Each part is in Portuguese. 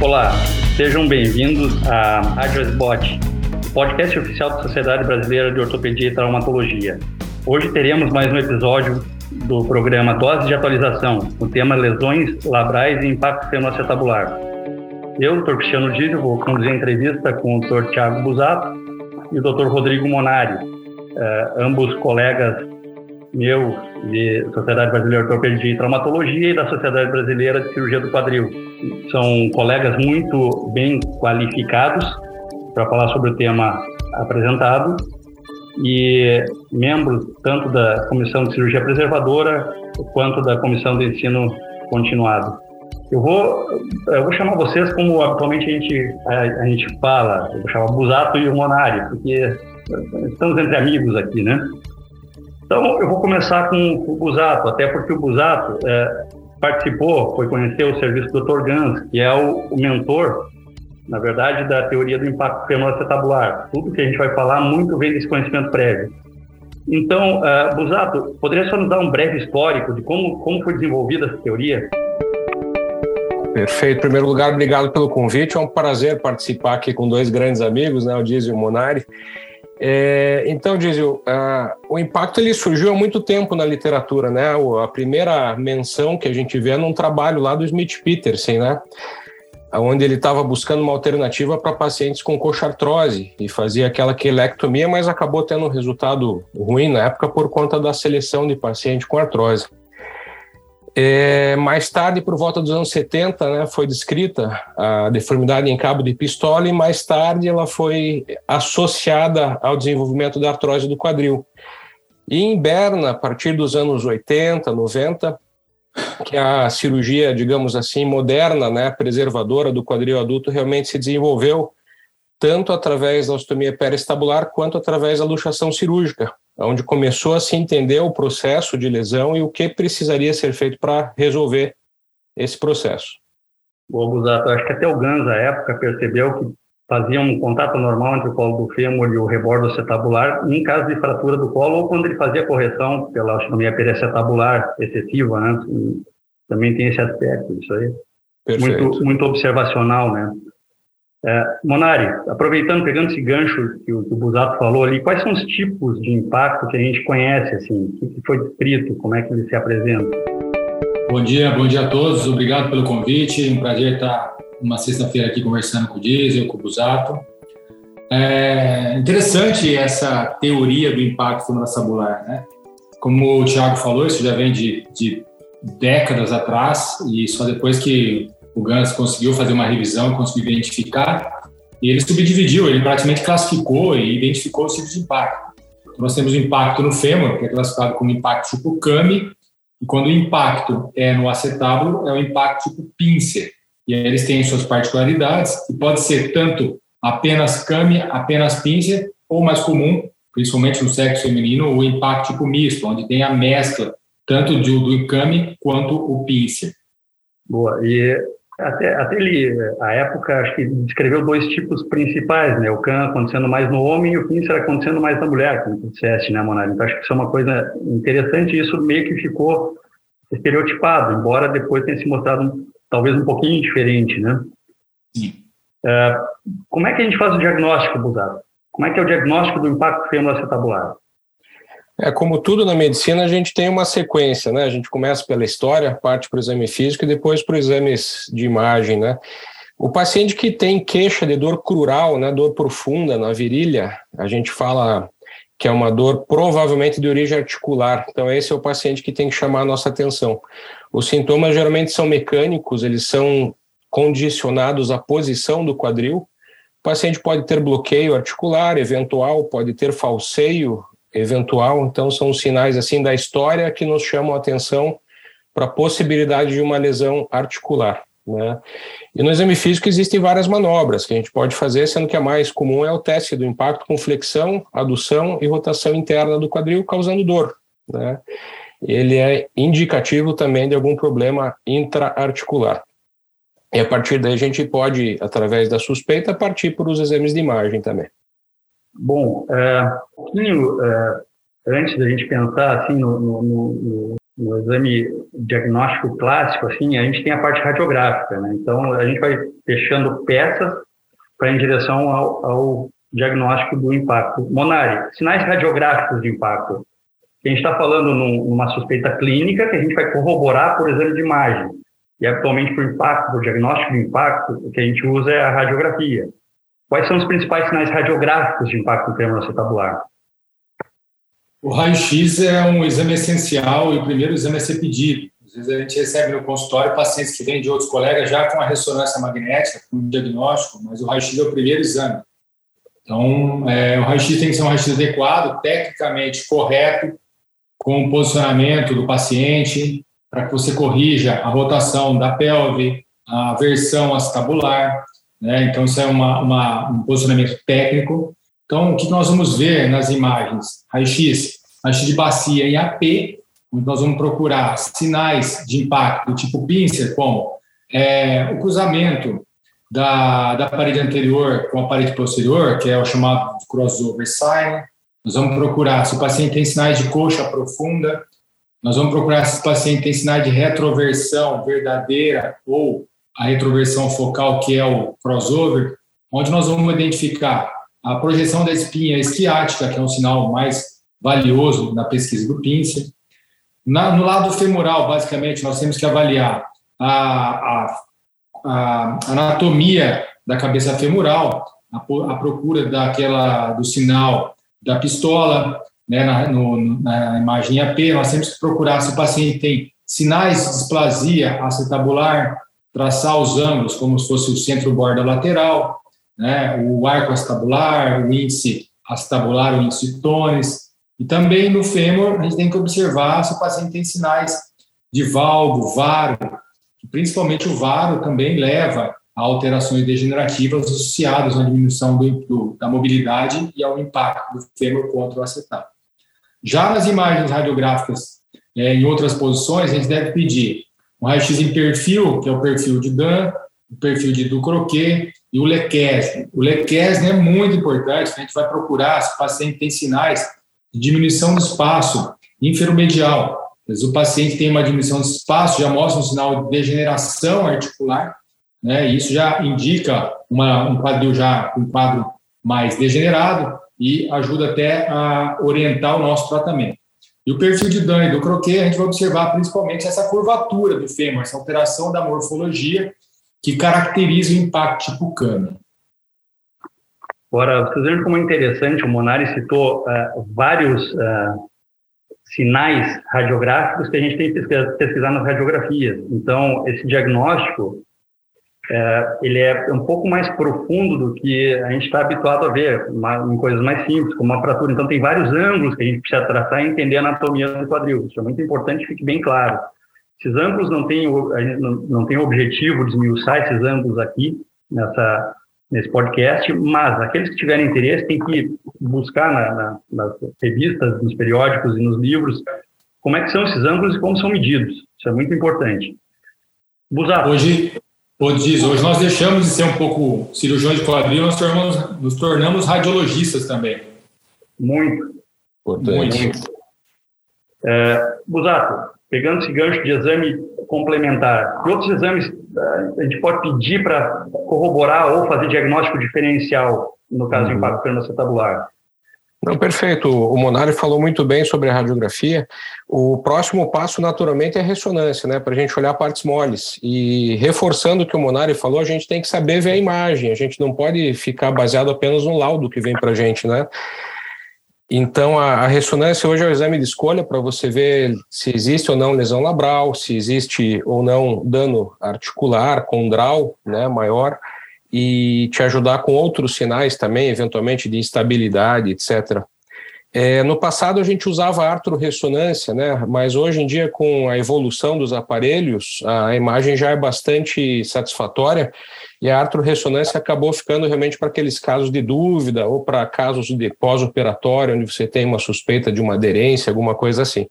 Olá, sejam bem-vindos à Rádio Asbot, podcast oficial da Sociedade Brasileira de Ortopedia e Traumatologia. Hoje teremos mais um episódio do programa Dose de Atualização, o tema Lesões labrais e impacto fenoacetabular. Eu, Dr. Cristiano Dízio, vou conduzir a entrevista com o Dr. Tiago Busato e o Dr. Rodrigo Monari, uh, ambos colegas meu de Sociedade Brasileira de Ortopedia e Traumatologia e da Sociedade Brasileira de Cirurgia do Quadril. São colegas muito bem qualificados para falar sobre o tema apresentado e membros tanto da Comissão de Cirurgia Preservadora quanto da Comissão de Ensino Continuado. Eu vou, eu vou chamar vocês como habitualmente a gente, a, a gente fala, eu vou chamar Busato e Monari, porque estamos entre amigos aqui, né? Então, eu vou começar com o Busato, até porque o Busato é, participou, foi conhecer o serviço do Dr. Gans, que é o, o, mentor, na verdade, da teoria do impacto fenoacetabular. Tudo que a gente vai falar muito vem desse conhecimento prévio. Então, uh, Busato, poderia só nos dar um breve histórico de como, como foi desenvolvida essa teoria? Perfeito. Em primeiro lugar, obrigado pelo convite. É um prazer participar aqui com dois grandes amigos, né, o Diz e o Monari. É, então, Dizio, uh, o impacto ele surgiu há muito tempo na literatura, né? A primeira menção que a gente vê é num trabalho lá do Smith Peterson, né? Onde ele estava buscando uma alternativa para pacientes com coxartrose e fazia aquela quelectomia, mas acabou tendo um resultado ruim na época por conta da seleção de paciente com artrose. É, mais tarde, por volta dos anos 70, né, foi descrita a deformidade em cabo de pistola e mais tarde ela foi associada ao desenvolvimento da artrose do quadril. E em Berna, a partir dos anos 80, 90, que a cirurgia, digamos assim, moderna, né, preservadora do quadril adulto realmente se desenvolveu tanto através da ostomia perestabular quanto através da luxação cirúrgica, onde começou a se entender o processo de lesão e o que precisaria ser feito para resolver esse processo. Bom, Busato, acho que até o Gans, à época, percebeu que fazia um contato normal entre o colo do fêmur e o rebordo acetabular em caso de fratura do colo ou quando ele fazia correção pela ostomia periacetabular excessiva, né? Também tem esse aspecto, isso aí. Perfeito. Muito, muito observacional, né? É, Monari, aproveitando, pegando esse gancho que o, que o Busato falou ali, quais são os tipos de impacto que a gente conhece, assim, o que foi descrito, como é que ele se apresenta? Bom dia, bom dia a todos, obrigado pelo convite, um prazer estar uma sexta-feira aqui conversando com o Diesel, com o Busato. É interessante essa teoria do impacto na sabular, né? Como o Thiago falou, isso já vem de, de décadas atrás e só depois que o Gans conseguiu fazer uma revisão, conseguiu identificar, e ele subdividiu, ele praticamente classificou e identificou os tipos de impacto. Então, nós temos o impacto no fêmur, que é classificado como impacto tipo CAMI, e quando o impacto é no acetábulo, é o impacto tipo pincer. E aí eles têm suas particularidades, e pode ser tanto apenas CAMI, apenas pincer, ou mais comum, principalmente no sexo feminino, o impacto tipo misto, onde tem a mescla tanto do, do quanto o pincer. Boa. E até, até ele, a época, acho que descreveu dois tipos principais, né? O can acontecendo mais no homem e o pincer acontecendo mais na mulher, como tu disseste, né, Monari? Então, acho que isso é uma coisa interessante e isso meio que ficou estereotipado, embora depois tenha se mostrado talvez um pouquinho diferente, né? Sim. É, como é que a gente faz o diagnóstico, Buzato? Como é que é o diagnóstico do impacto fêmur-acetabular? É, como tudo na medicina, a gente tem uma sequência, né? A gente começa pela história, parte para o exame físico e depois para os exames de imagem, né? O paciente que tem queixa de dor crural, né, dor profunda na virilha, a gente fala que é uma dor provavelmente de origem articular. Então, esse é o paciente que tem que chamar a nossa atenção. Os sintomas geralmente são mecânicos, eles são condicionados à posição do quadril. O paciente pode ter bloqueio articular eventual, pode ter falseio eventual. Então, são sinais assim da história que nos chamam a atenção para a possibilidade de uma lesão articular. Né? E no exame físico existem várias manobras que a gente pode fazer, sendo que a mais comum é o teste do impacto com flexão, adução e rotação interna do quadril, causando dor. Né? Ele é indicativo também de algum problema intraarticular. E a partir daí a gente pode, através da suspeita, partir para os exames de imagem também. Bom, é, um pouquinho é, antes da gente pensar assim no, no, no, no exame diagnóstico clássico, assim, a gente tem a parte radiográfica, né? Então, a gente vai fechando peças para em direção ao, ao, diagnóstico do impacto. Monari, sinais radiográficos de impacto. A gente está falando num, numa suspeita clínica que a gente vai corroborar por exame de imagem. E atualmente, para o impacto, para o diagnóstico de impacto, o que a gente usa é a radiografia. Quais são os principais sinais radiográficos de impacto acetabular? O raio-x é um exame essencial e o primeiro exame a ser pedido. Às vezes a gente recebe no consultório pacientes que vêm de outros colegas já com a ressonância magnética, com o diagnóstico, mas o raio-x é o primeiro exame. Então, é, o raio-x tem que ser um raio-x adequado, tecnicamente correto, com o posicionamento do paciente, para que você corrija a rotação da pelve, a versão acetabular. Né? Então, isso é uma, uma, um posicionamento técnico. Então, o que nós vamos ver nas imagens? Raio-X, raio-X de bacia em AP, onde nós vamos procurar sinais de impacto tipo pincer, como é, o cruzamento da, da parede anterior com a parede posterior, que é o chamado crossover sign. Nós vamos procurar se o paciente tem sinais de coxa profunda, nós vamos procurar se o paciente tem sinais de retroversão verdadeira ou a retroversão focal, que é o crossover, onde nós vamos identificar a projeção da espinha esquiática, que é um sinal mais valioso na pesquisa do Pincer. Na, no lado femoral, basicamente, nós temos que avaliar a, a, a anatomia da cabeça femoral, a, a, procura daquela do sinal da pistola, né, na, no, na imagem AP, nós temos que procurar se o paciente tem sinais de displasia acetabular, traçar os ângulos como se fosse o centro-borda lateral, né, o arco acetabular, o índice acetabular, o índice tones. E também no fêmur, a gente tem que observar se o paciente tem sinais de valgo, varo, principalmente o varo também leva a alterações degenerativas associadas à diminuição do, do, da mobilidade e ao impacto do fêmur contra o acetato. Já nas imagens radiográficas é, em outras posições, a gente deve pedir um raio-x em perfil, que é o perfil de Dan, o perfil de Ducroquet, e o Lequesne. O Lequesne é muito importante, a gente vai procurar se o paciente tem sinais de diminuição do espaço inferomedial. Mas o paciente tem uma diminuição do espaço, já mostra um sinal de degeneração articular, né? E isso já indica uma, um quadril já um quadro mais degenerado e ajuda até a orientar o nosso tratamento. E o perfil de Dunn do croquet, a gente vai observar principalmente essa curvatura do fêmur, essa alteração da morfologia que caracteriza o impacto tipo câmbio. Agora, vocês vejam como é interessante, o Monari citou uh, vários uh, sinais radiográficos que a gente tem que pesquisar, pesquisar nas radiografias. Então, esse diagnóstico, uh, ele é um pouco mais profundo do que a gente está habituado a ver uma, em coisas mais simples, como uma fratura. Então, tem vários ângulos que a gente precisa tratar e entender a anatomia do quadril. Isso é muito importante que fique bem claro. Esses ângulos não têm, não, não tem o objetivo de esmiuçar esses ângulos aqui nessa, nesse podcast, mas aqueles que tiverem interesse têm que buscar na, na, nas revistas, nos periódicos e nos livros como é que são esses ângulos e como são medidos. Isso é muito importante. Busato. Hoje, hoje, hoje nós deixamos de ser um pouco cirurgião de quadril, nós tornamos, nos tornamos radiologistas também. Muito. Importante. Muito. É, Busato, pegando esse gancho de exame complementar, que outros exames eh, a gente pode pedir para corroborar ou fazer diagnóstico diferencial no caso uhum. de impacto crânioacetabular? Não, perfeito. O Monari falou muito bem sobre a radiografia. O próximo passo, naturalmente, é a ressonância, né? Para a gente olhar partes moles. E reforçando o que o Monari falou, a gente tem que saber ver a imagem. A gente não pode ficar baseado apenas no laudo que vem para a gente, né? Então, a, a, ressonância hoje é o exame de escolha para você ver se existe ou não lesão labral, se existe ou não dano articular, condral, né, maior, e te ajudar com outros sinais também, eventualmente de instabilidade, etc. É, no passado a gente usava artroressonância, né? mas hoje em dia, com a evolução dos aparelhos, a imagem já é bastante satisfatória e a artroressonância acabou ficando realmente para aqueles casos de dúvida ou para casos de pós-operatório, onde você tem uma suspeita de uma aderência, alguma coisa assim.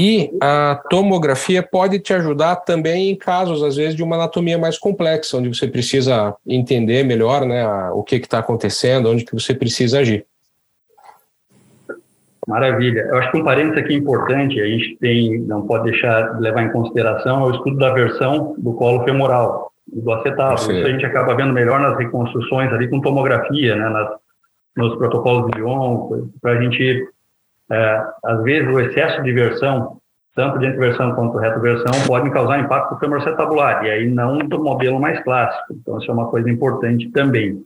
E a tomografia pode te ajudar também em casos, às vezes, de uma anatomia mais complexa, onde você precisa entender melhor né, o que está acontecendo, onde que você precisa agir. Maravilha. Eu acho que um parênteses aqui importante, a gente tem, não pode deixar de levar em consideração, é o estudo da versão do colo femoral, do acetábulo. Isso a gente acaba vendo melhor nas reconstruções ali com tomografia, né, nas, nos protocolos de Lyon, para a gente, é, às vezes, o excesso de versão, tanto de antiversão quanto retroversão, podem causar impacto no fêmur acetabular, e aí não do modelo mais clássico. Então, isso é uma coisa importante também.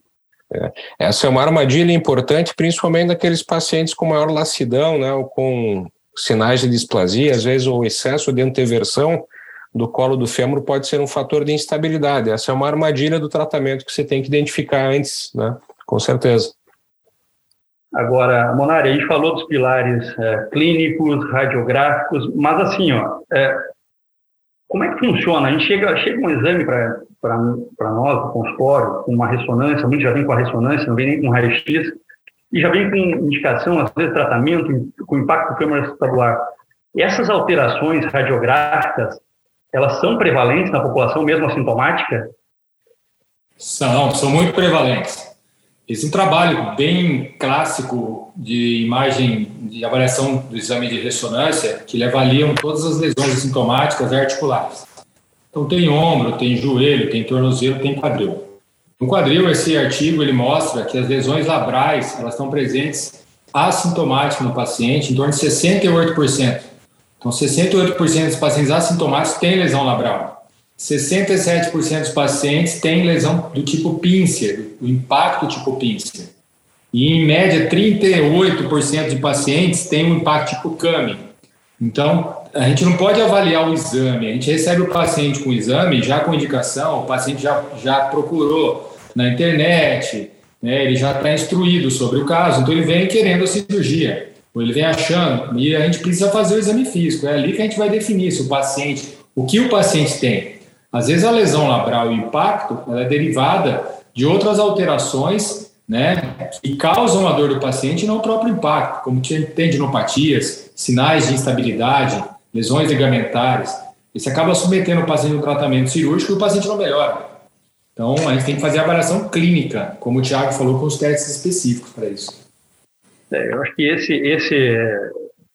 É. Essa é uma armadilha importante, principalmente naqueles pacientes com maior lacidão, né, ou com sinais de displasia, às vezes o excesso de anteversão do colo do fêmur pode ser um fator de instabilidade. Essa é uma armadilha do tratamento que você tem que identificar antes, né, com certeza. Agora, Monari, a gente falou dos pilares é, clínicos, radiográficos, mas assim, ó, é, como é que funciona? A gente chega, chega um exame para nós, no consultório, com uma ressonância, muitos já vem com a ressonância, não vem nem com raio-x, e já vem com indicação, às vezes, tratamento com impacto câmara E Essas alterações radiográficas, elas são prevalentes na população, mesmo assintomática? São, são muito prevalentes. Esse um trabalho bem clássico de imagem, de avaliação do exame de ressonância, que avaliam todas as lesões assintomáticas articulares. Então, tem ombro, tem joelho, tem tornozelo, tem quadril. No quadril, esse artigo ele mostra que as lesões labrais elas estão presentes assintomáticas no paciente, em torno de 68%. Então, 68% dos pacientes assintomáticos têm lesão labral. 67% dos pacientes têm lesão do tipo pincer, o impacto tipo pincer. E, em média, 38% de pacientes têm um impacto tipo CAMI. Então, a gente não pode avaliar o exame. A gente recebe o paciente com o exame, já com indicação, o paciente já, já procurou na internet, né, ele já está instruído sobre o caso, então ele vem querendo a cirurgia, ou ele vem achando, e a gente precisa fazer o exame físico. É ali que a gente vai definir se o paciente, o que o paciente tem. Às vezes a lesão labral e o impacto é derivada de outras alterações né, que causam a dor do paciente e não o próprio impacto, como tendinopatias, sinais de instabilidade, lesões ligamentares. Você acaba submetendo o paciente a um tratamento cirúrgico e o paciente não melhora. Então, a gente tem que fazer a avaliação clínica, como o Tiago falou, com os testes específicos para isso. É, eu acho que esse, esse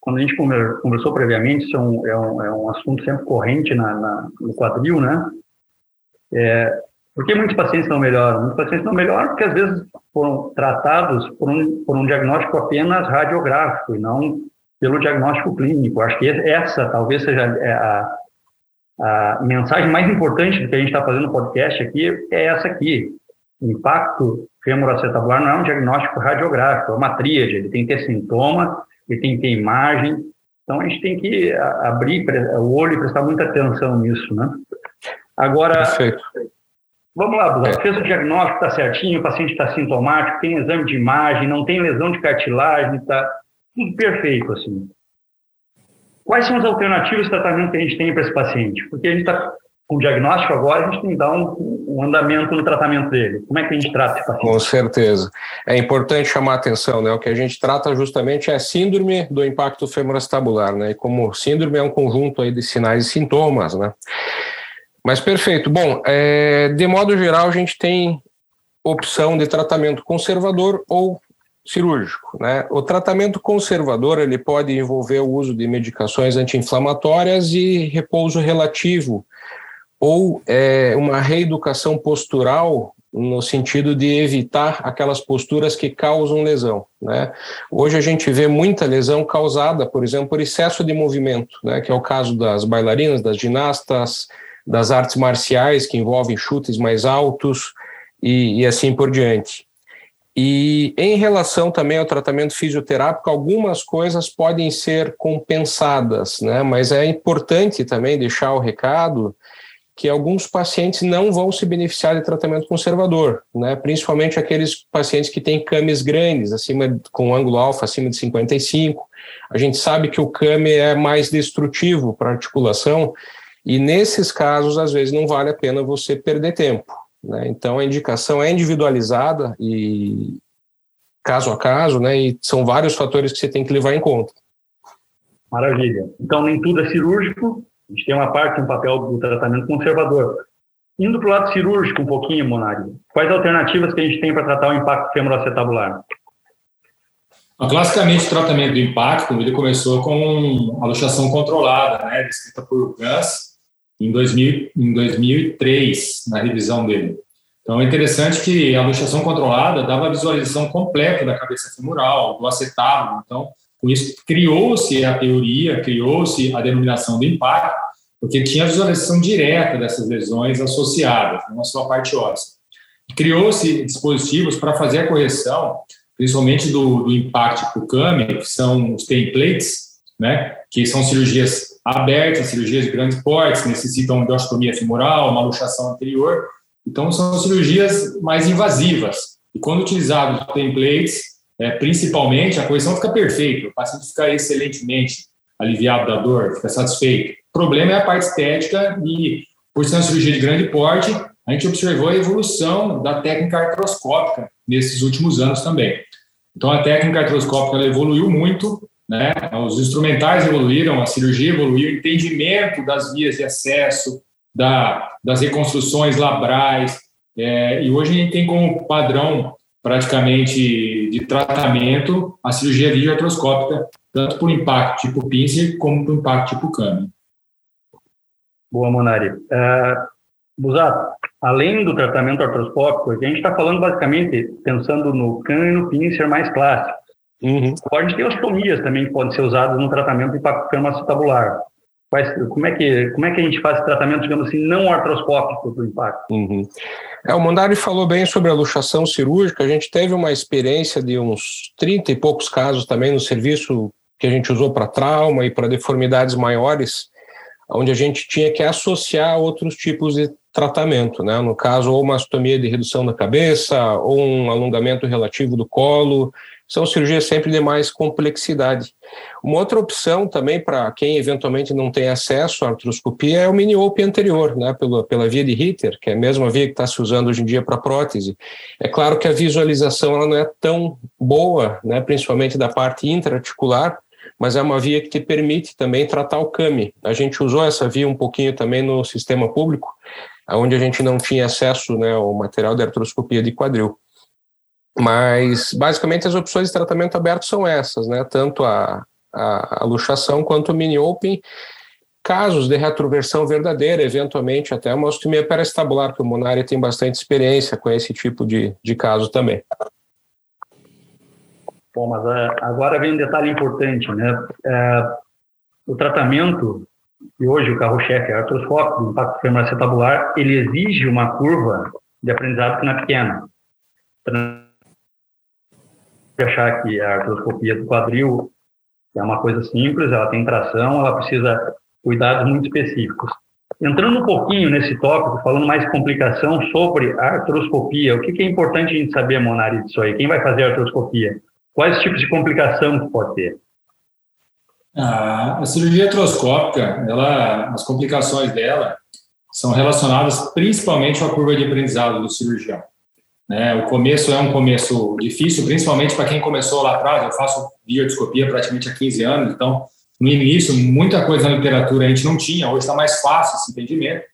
quando a gente conversou previamente, isso é um, é um, é um assunto sempre corrente na, na, no quadril, né? É, por que muitos pacientes não melhoram? Muitos pacientes não melhoram porque, às vezes, foram tratados por um, por um diagnóstico apenas radiográfico e não pelo diagnóstico clínico. Acho que essa talvez seja é, a, a mensagem mais importante do que a gente está fazendo no podcast aqui, é essa aqui. Impacto femoroacetabular não é um diagnóstico radiográfico, é uma tríade, ele tem que ter sintoma, ele tem que ter imagem. Então, a gente tem que abrir o olho e prestar muita atenção nisso, né? Agora, Perfeito. vamos lá, Bruno. É. Fez o diagnóstico, está certinho, o paciente está sintomático, tem exame de imagem, não tem lesão de cartilagem, está tudo perfeito, assim. Quais são as alternativas de tratamento que a gente tem para esse paciente? Porque a gente está com diagnóstico agora, a gente tem que dar um, um, andamento no tratamento dele. Como é que a gente trata esse paciente? Com certeza. É importante chamar a atenção, né? O que a gente trata justamente é a síndrome do impacto femoroacetabular, né? E como síndrome é um conjunto aí de sinais e sintomas, né? Mas perfeito. Bom, é, de modo geral, a gente tem opção de tratamento conservador ou cirúrgico. Né? O tratamento conservador ele pode envolver o uso de medicações anti-inflamatórias e repouso relativo, ou é, uma reeducação postural no sentido de evitar aquelas posturas que causam lesão. Né? Hoje a gente vê muita lesão causada, por exemplo, por excesso de movimento, né? que é o caso das bailarinas, das ginastas, das artes marciais, que envolvem chutes mais altos e, e assim por diante. E em relação também ao tratamento fisioterápico, algumas coisas podem ser compensadas, né? Mas é importante também deixar o recado que alguns pacientes não vão se beneficiar de tratamento conservador, né? Principalmente aqueles pacientes que têm cames grandes, acima com ângulo alfa acima de 55. A gente sabe que o CAME é mais destrutivo para a articulação e nesses casos às vezes não vale a pena você perder tempo. Né? Então, a indicação é individualizada e caso a caso, né? e são vários fatores que você tem que levar em conta. Maravilha. Então, nem tudo é cirúrgico, a gente tem uma parte, um papel do tratamento conservador. Indo para o lado cirúrgico um pouquinho, Monari, quais alternativas que a gente tem para tratar o impacto femoroacetabular? Classicamente, o tratamento do impacto ele começou com a luxação controlada, né, descrita por Gans em, 2000, em 2003, na revisão dele. Então, é interessante que a luxação controlada dava a visualização completa da cabeça femoral, do acetábulo. Então, com isso, criou-se a teoria, criou-se a denominação do impacto, porque tinha a visualização direta dessas lesões associadas, não só a parte óssea. Criou-se dispositivos para fazer a correção principalmente do, do impacto para o CAMI, que são os templates, né, que são cirurgias abertas, cirurgias de grandes portes, necessitam de osteotomia femoral, uma luxação anterior. Então, são cirurgias mais invasivas. E quando utilizados templates, é, principalmente, a correção fica perfeita, o paciente fica excelentemente aliviado da dor, fica satisfeito. O problema é a parte estética e, por ser uma cirurgia de grande porte, a gente observou a evolução da técnica artroscópica nesses últimos anos também. Então, a técnica artroscópica evoluiu muito, né? os instrumentais evoluíram, a cirurgia evoluiu, o entendimento das vias de acesso, da, das reconstruções labrais, é, e hoje a gente tem como padrão praticamente de tratamento a cirurgia videoartroscópica, tanto por impacto tipo pincer como por impacto tipo câmbio. Boa, Monari. Uh, Busato, além do tratamento artroscópico, a gente está falando basicamente pensando no CAN e no pincer mais clássico. Uhum. Pode ter ostomias também que podem ser usadas no tratamento de impacto acetabular. Como é, que, como é que a gente faz tratamento, digamos assim, não artroscópico do impacto? Uhum. É, o Mondari falou bem sobre a luxação cirúrgica. A gente teve uma experiência de uns 30 e poucos casos também no serviço que a gente usou para trauma e para deformidades maiores, onde a gente tinha que associar outros tipos de tratamento, né? No caso, ou uma astomia de redução da cabeça, ou um alongamento relativo do colo, são cirurgias sempre de mais complexidade. Uma outra opção também para quem eventualmente não tem acesso à artroscopia é o mini-open anterior, né, pela, pela via de Ritter, que é a mesma via que está se usando hoje em dia para prótese. É claro que a visualização ela não é tão boa, né, principalmente da parte intraarticular, mas é uma via que te permite também tratar o CAMI. A gente usou essa via um pouquinho também no sistema público, onde a gente não tinha acesso né, ao material de artroscopia de quadril. Mas, basicamente, as opções de tratamento aberto são essas, né? Tanto a, a, a luxação quanto o mini-open. Casos de retroversão verdadeira, eventualmente até uma ostomia paraestabular, que o Monari tem bastante experiência com esse tipo de, de caso também. Bom, mas uh, agora vem um detalhe importante, né? Uh, o tratamento e hoje o carro-chefe é artroscópico, impacto femoral acetabular, ele exige uma curva de aprendizado que não é pequena. Achar que a artroscopia do quadril é uma coisa simples, ela tem tração, ela precisa cuidados muito específicos. Entrando um pouquinho nesse tópico, falando mais complicação sobre artroscopia, o que, que é importante a gente saber, Monari, disso aí? Quem vai fazer a artroscopia? Quais tipos de complicação que pode ter? A, cirurgia artroscópica, ela, as complicações dela são relacionadas principalmente a curva de aprendizado do cirurgião. Né? O começo é um começo difícil, principalmente para quem começou lá atrás. Eu faço biodiscopia praticamente há 15 anos, então no início muita coisa na literatura a gente não tinha, hoje está mais fácil esse entendimento.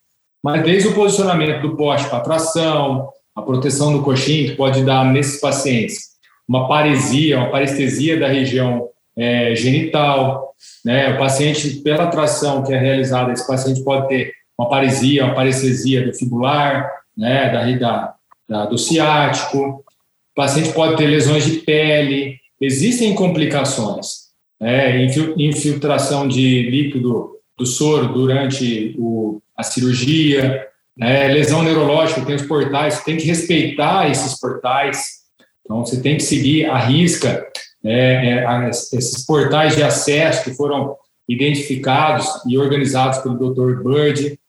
Mas desde o posicionamento do poste para tração, a proteção do coxinho, que pode dar nesses pacientes uma paresia, uma parestesia da região é, genital, né? O paciente, pela tração que é realizada, esse paciente pode ter uma paresia, uma parestesia do fibular, né? Da, da, da, do ciático. O paciente pode ter lesões de pele. Existem complicações, né? Infiltração de líquido do soro durante o, a cirurgia, né? lesão neurológica, tem os portais, tem que respeitar esses portais. Então, você tem que seguir a risca é, é, esses portais de acesso que foram identificados e organizados pelo Dr. Bird.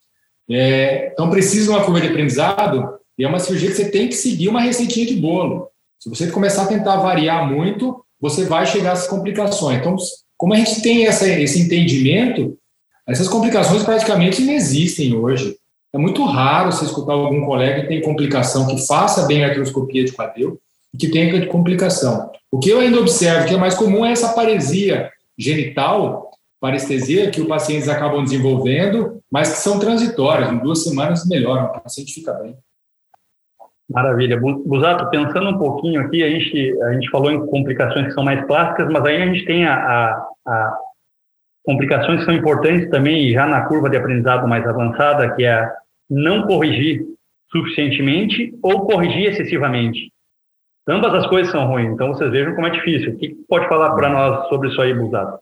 É, então, precisa uma curva de aprendizado e é uma cirurgia que você tem que seguir uma receitinha de bolo. Se você começar a tentar variar muito, você vai chegar essas complicações. Então, como a gente tem essa, esse entendimento, essas complicações praticamente não existem hoje. É muito raro você escutar algum colega que tem complicação que faça bem a artroscopia de quadril que tenha complicação. O que eu ainda observo que é mais comum é essa paresia genital, parestesia, que os pacientes acabam desenvolvendo, mas que são transitórias. Em duas semanas melhoram, o paciente fica bem. Maravilha. Busato, pensando um pouquinho aqui, a gente, a gente falou em complicações que são mais clássicas, mas aí a gente tem a, a, a complicações que são importantes também, já na curva de aprendizado mais avançada, que é não corrigir suficientemente ou corrigir excessivamente. Ambas as coisas são ruins, então vocês vejam como é difícil. O que pode falar para nós sobre isso aí, Busato?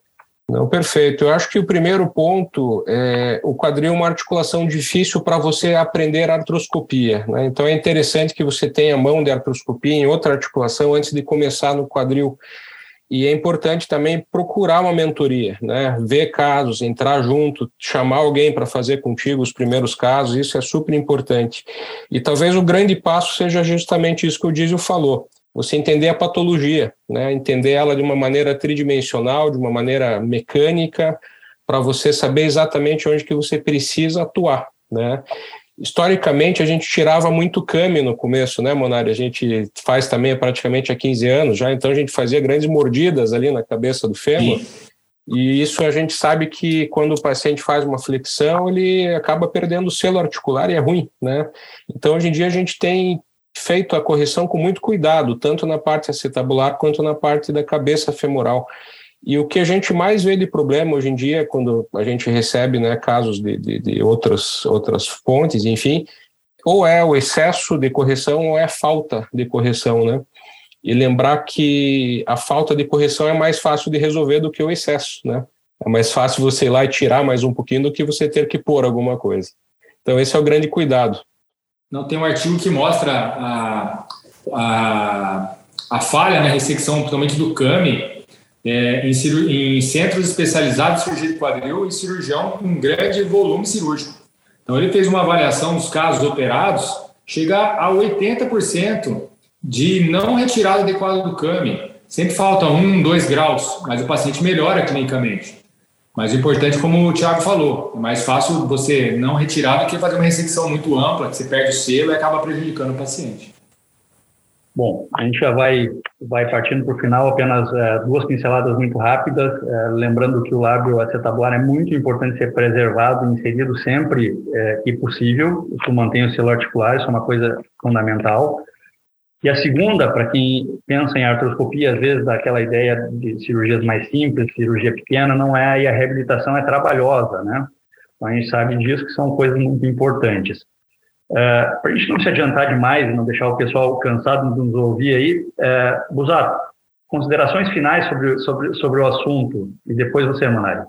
Não, perfeito. Eu acho que o primeiro ponto é o quadril é uma articulação difícil para você aprender artroscopia. Né? Então é interessante que você tenha mão de artroscopia em outra articulação antes de começar no quadril. E é importante também procurar uma mentoria, né? ver casos, entrar junto, chamar alguém para fazer contigo os primeiros casos, isso é super importante. E talvez o grande passo seja justamente isso que o Dízio falou você entender a patologia, né? entender ela de uma maneira tridimensional, de uma maneira mecânica, para você saber exatamente onde que você precisa atuar. Né? Historicamente, a gente tirava muito came no começo, né, Monari? A gente faz também praticamente há 15 anos já, então a gente fazia grandes mordidas ali na cabeça do fêmur. Sim. E isso a gente sabe que quando o paciente faz uma flexão, ele acaba perdendo o selo articular e é ruim, né? Então, hoje em dia, a gente tem feito a correção com muito cuidado, tanto na parte acetabular quanto na parte da cabeça femoral. E o que a gente mais vê de problema hoje em dia, quando a gente recebe né, casos de, de, de outras, outras fontes, enfim, ou é o excesso de correção ou é a falta de correção, né? E lembrar que a falta de correção é mais fácil de resolver do que o excesso, né? É mais fácil você ir lá e tirar mais um pouquinho do que você ter que pôr alguma coisa. Então, esse é o grande cuidado. Não, tem um artigo que mostra a, a, a falha na ressecção, principalmente do CAMI, é, em, em, centros especializados de cirurgia de quadril e cirurgião com grande volume cirúrgico. Então, ele fez uma avaliação dos casos operados, chega a 80% de não retirada adequada do CAMI. Sempre falta um, dois graus, mas o paciente melhora clinicamente. Mas o importante, como o Thiago falou, é mais fácil você não retirar do que fazer uma ressecção muito ampla, que você perde o selo e acaba prejudicando o paciente. Bom, a gente já vai, vai partindo para o final, apenas é, duas pinceladas muito rápidas, é, lembrando que o lábio acetabular é muito importante ser preservado, inserido sempre é, que possível, isso mantém o selo articular, isso é uma coisa fundamental. E a segunda, para quem pensa em artroscopia, às vezes dá aquela ideia de cirurgias mais simples, cirurgia pequena, não é, e a reabilitação é trabalhosa, né? Então a gente sabe disso que são coisas muito importantes. Uh, é, para a gente não se adiantar demais e não deixar o pessoal cansado de nos ouvir aí, uh, Busato, considerações finais sobre, sobre, sobre o assunto, e depois você, Manari.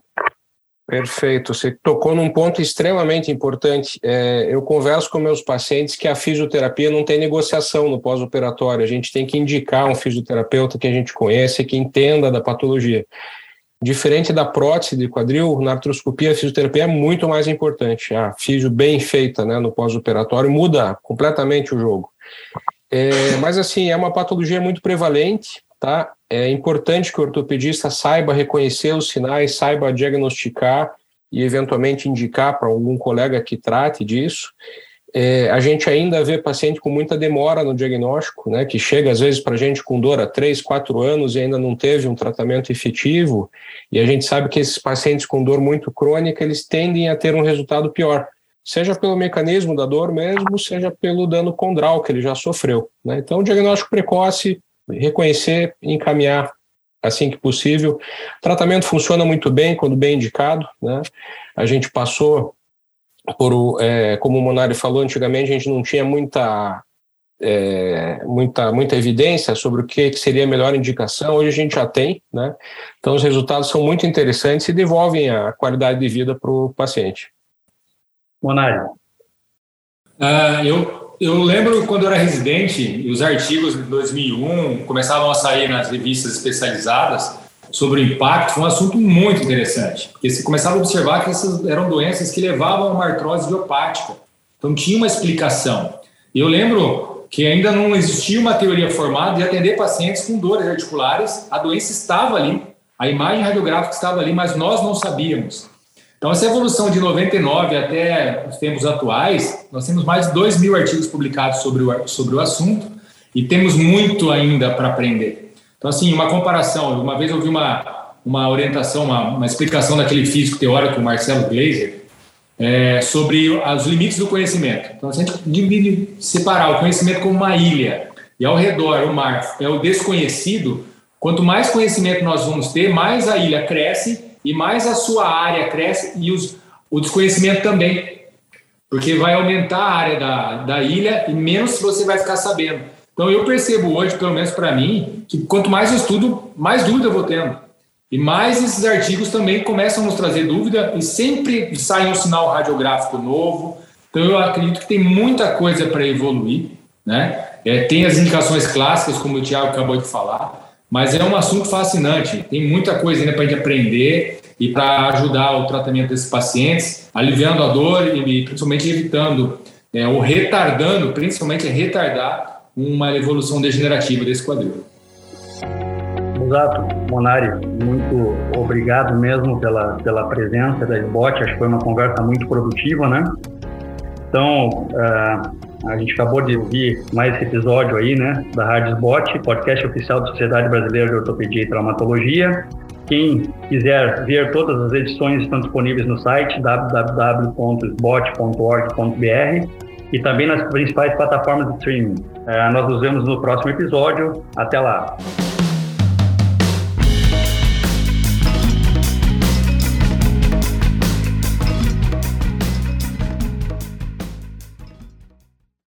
Perfeito. Você tocou num ponto extremamente importante. É, eu converso com meus pacientes que a fisioterapia não tem negociação no pós-operatório. A gente tem que indicar um fisioterapeuta que a gente conhece, que entenda da patologia. Diferente da prótese de quadril, na artroscopia, a fisioterapia é muito mais importante. A fisio bem feita né, no pós-operatório muda completamente o jogo. É, mas, assim, é uma patologia muito prevalente, tá? É importante que o ortopedista saiba reconhecer os sinais, saiba diagnosticar e eventualmente indicar para algum colega que trate disso. É, a gente ainda vê paciente com muita demora no diagnóstico, né, que chega às vezes para a gente com dor há 3, 4 anos e ainda não teve um tratamento efetivo, e a gente sabe que esses pacientes com dor muito crônica, eles tendem a ter um resultado pior, seja pelo mecanismo da dor mesmo, seja pelo dano condral que ele já sofreu. Né? Então, o diagnóstico precoce reconhecer e encaminhar assim que possível. O tratamento funciona muito bem quando bem indicado. Né? A gente passou por, é, como o Monari falou, antigamente a gente não tinha muita, é, muita, muita evidência sobre o que, seria a melhor indicação. Hoje a gente já tem, né? Então os resultados são muito interessantes e devolvem a qualidade de vida para o paciente. Monari. Uh, eu eu lembro quando eu era residente os artigos de 2001 começavam a sair nas revistas especializadas sobre o impacto, foi um assunto muito interessante, porque se começava a observar que essas eram doenças que levavam a uma artrose idiopática. Então tinha uma explicação. E eu lembro que ainda não existia uma teoria formada de atender pacientes com dores articulares, a doença estava ali, a imagem radiográfica estava ali, mas nós não sabíamos. Então, essa evolução de 99 até os tempos atuais, nós temos mais de 2 mil artigos publicados sobre o, sobre o assunto e temos muito ainda para aprender. Então, assim, uma comparação, uma vez eu vi uma, uma orientação, uma, uma explicação daquele físico teórico Marcelo Glazer, é, sobre os limites do conhecimento. Então, se a gente divide, separar o conhecimento como uma ilha e ao redor o mar é o desconhecido, quanto mais conhecimento nós vamos ter, mais a ilha cresce e mais a sua área cresce e os, o desconhecimento também, porque vai aumentar a área da, da ilha e menos você vai ficar sabendo. Então eu percebo hoje, pelo menos para mim, que quanto mais eu estudo, mais dúvida eu vou tendo. E mais esses artigos também começam a nos trazer dúvida e sempre sai um sinal radiográfico novo. Então eu acredito que tem muita coisa para evoluir, né? É, tem as indicações clássicas, como o Tiago acabou de falar, mas é um assunto fascinante. Tem muita coisa ainda para a gente aprender e para ajudar o tratamento desses pacientes, aliviando a dor e principalmente evitando é, ou retardando, principalmente retardar uma evolução degenerativa desse quadril. Exato, Monari, muito obrigado mesmo pela, pela presença da SBOT, acho que foi uma conversa muito produtiva, né? Então, uh, a gente acabou de ouvir mais esse episódio aí, né, da Rádio SBOT, podcast oficial da Sociedade Brasileira de Ortopedia e Traumatologia. Quem quiser ver todas as edições estão disponíveis no site www.sbot.org.br e também nas principais plataformas de streaming. Uh, nós nos vemos no próximo episódio. Até lá!